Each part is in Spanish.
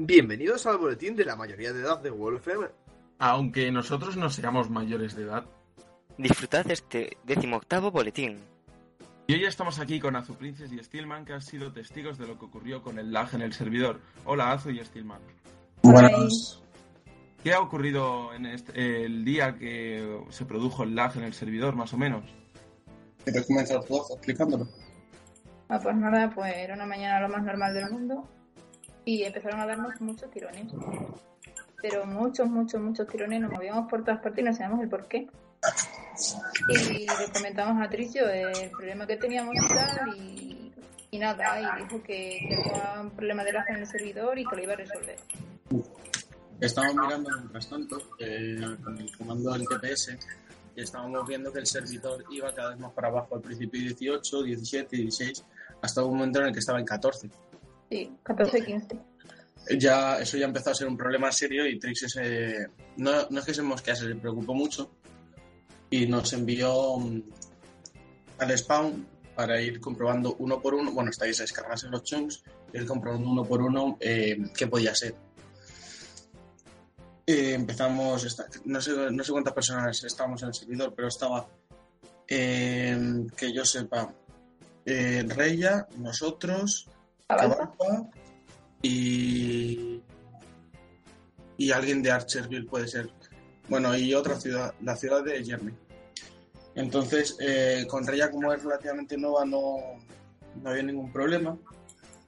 Bienvenidos al boletín de la mayoría de edad de WolfM. Aunque nosotros no seamos mayores de edad. Disfrutad de este decimoctavo boletín. Y hoy estamos aquí con Azu Princess y Steelman, que han sido testigos de lo que ocurrió con el lag en el servidor. Hola, Azu y Steelman. Buenas. ¿Qué ha ocurrido en este- el día que se produjo el lag en el servidor, más o menos? ¿Quieres comenzar tú explicándolo? Ah, pues nada, pues era una mañana lo más normal del mundo y empezaron a darnos muchos tirones. Pero muchos, muchos, muchos tirones, nos movíamos por todas partes y no sabíamos el por qué. Y le comentamos a Tricio el problema que teníamos y tal, y, nada, y dijo que, que había un problema de lag en el servidor y que lo iba a resolver. Estábamos mirando mientras tanto eh, con el comando del TPS y estábamos viendo que el servidor iba cada vez más para abajo. Al principio 18, 17, 16, hasta un momento en el que estaba en 14. Sí, 14 15. Ya, eso ya empezó a ser un problema serio y Trix se, no, no es que se mosquease, se preocupó mucho y nos envió mm, al spawn para ir comprobando uno por uno, bueno, estáis a descargarse los chunks, ir comprobando uno por uno eh, qué podía ser. Eh, empezamos, no sé, no sé cuántas personas estábamos en el servidor, pero estaba, eh, que yo sepa, eh, Reya, nosotros, Avanza. Y, y alguien de Archerville puede ser. Bueno, y otra ciudad, la ciudad de Jeremy. Entonces, eh, con Reya, como es relativamente nueva, no, no había ningún problema.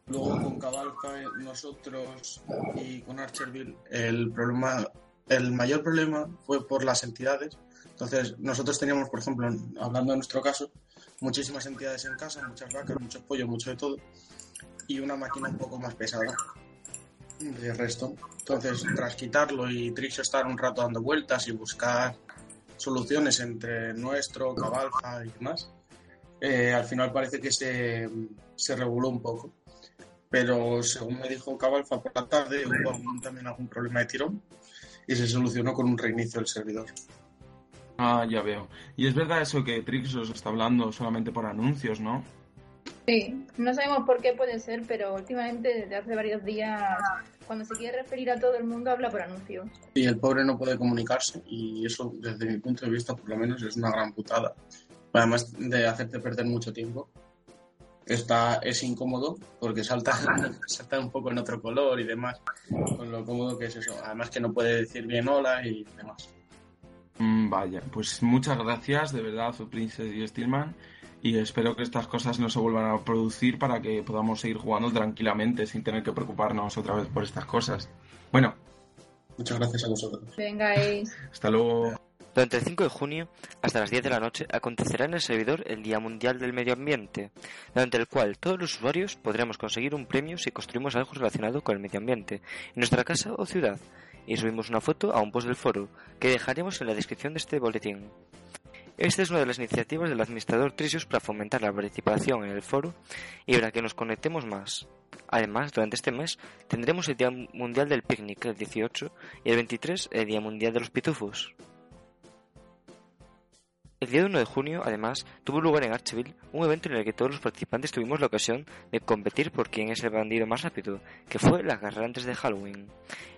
Luego con Cabalca, nosotros y con Archerville, el problema, el mayor problema fue por las entidades. Entonces, nosotros teníamos, por ejemplo, hablando de nuestro caso, muchísimas entidades en casa, muchas vacas, muchos pollos, mucho de todo, y una máquina un poco más pesada de resto. Entonces, tras quitarlo y Trix estar un rato dando vueltas y buscar soluciones entre nuestro, Cabalfa y demás, eh, al final parece que se, se reguló un poco. Pero según me dijo Cabalfa por la tarde, hubo también algún problema de tirón y se solucionó con un reinicio del servidor. Ah, ya veo. Y es verdad eso que Trix os está hablando solamente por anuncios, ¿no? Sí, no sabemos por qué puede ser, pero últimamente desde hace varios días, cuando se quiere referir a todo el mundo, habla por anuncios. Y el pobre no puede comunicarse y eso, desde mi punto de vista, por lo menos, es una gran putada. Además de hacerte perder mucho tiempo. Está, es incómodo porque salta, salta un poco en otro color y demás, con lo cómodo que es eso. Además que no puede decir bien hola y demás. Mm, vaya, pues muchas gracias, de verdad, Azu Princess y Steelman. Y espero que estas cosas no se vuelvan a producir para que podamos seguir jugando tranquilamente sin tener que preocuparnos otra vez por estas cosas. Bueno, Muchas gracias a vosotros. Vengáis. hasta luego. Durante el 5 de junio, hasta las 10 de la noche, acontecerá en el servidor el Día Mundial del Medio Ambiente, durante el cual todos los usuarios podremos conseguir un premio si construimos algo relacionado con el medio ambiente, en nuestra casa o ciudad, y subimos una foto a un post del foro, que dejaremos en la descripción de este boletín. Esta es una de las iniciativas del administrador Trisius para fomentar la participación en el foro y para que nos conectemos más. Además, durante este mes tendremos el Día Mundial del Picnic el 18 y el 23 el Día Mundial de los Pitufos. El día 1 de junio, además, tuvo lugar en Archville un evento en el que todos los participantes tuvimos la ocasión de competir por quién es el bandido más rápido, que fue la carrera antes de Halloween.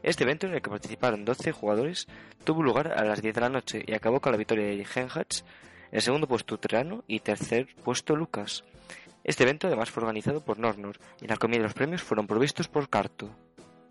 Este evento, en el que participaron 12 jugadores, tuvo lugar a las 10 de la noche y acabó con la victoria de Genhats, el segundo puesto Terano y tercer puesto Lucas. Este evento además fue organizado por Nornor y la comida y los premios fueron provistos por Carto.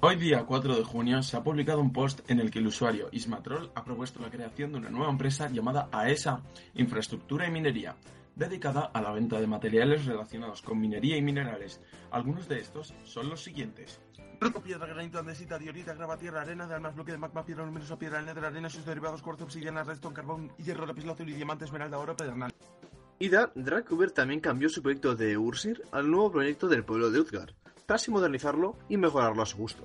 Hoy día 4 de junio se ha publicado un post en el que el usuario Ismatrol ha propuesto la creación de una nueva empresa llamada AESA, Infraestructura y Minería, dedicada a la venta de materiales relacionados con minería y minerales. Algunos de estos son los siguientes. Roco, piedra, granito, andesita, diorita, grava, tierra, arena, de almas, bloque de magma, piedra, luminosa, piedra, nether, arena, sus derivados, cuarzo, obsidiana, redstone, carbón, hierro, lapislázuli, diamante, esmeralda, oro, pedernal. Ida Dracuber también cambió su proyecto de Ursir al nuevo proyecto del pueblo de Utgar, casi modernizarlo y mejorarlo a su gusto.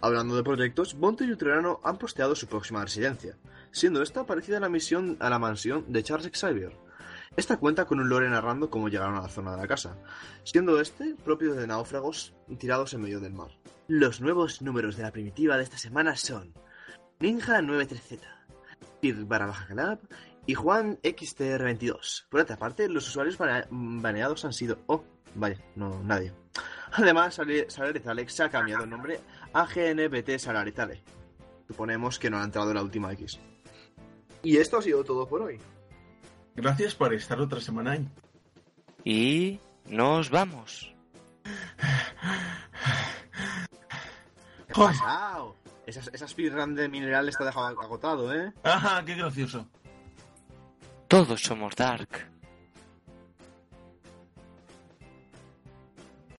Hablando de proyectos, Bonte y Utrerano han posteado su próxima residencia, siendo esta parecida a la misión a la mansión de Charles Xavier. Esta cuenta con un lore narrando cómo llegaron a la zona de la casa, siendo este propio de náufragos tirados en medio del mar. Los nuevos números de la primitiva de esta semana son Ninja 93Z, Pir barra baja y Juan XTR22. Por otra parte, los usuarios bane- baneados han sido... Oh, vaya, no, nadie. Además, Salarizale se ha cambiado el nombre a GNBT Salarizale. Suponemos que no ha entrado la última X. Y esto ha sido todo por hoy. Gracias por estar otra semana ahí. Y nos vamos. ¿Qué ha pasado? Esa, esa speedrun de mineral está dejado agotado, ¿eh? ¡Ajá, qué gracioso! Todos somos Dark.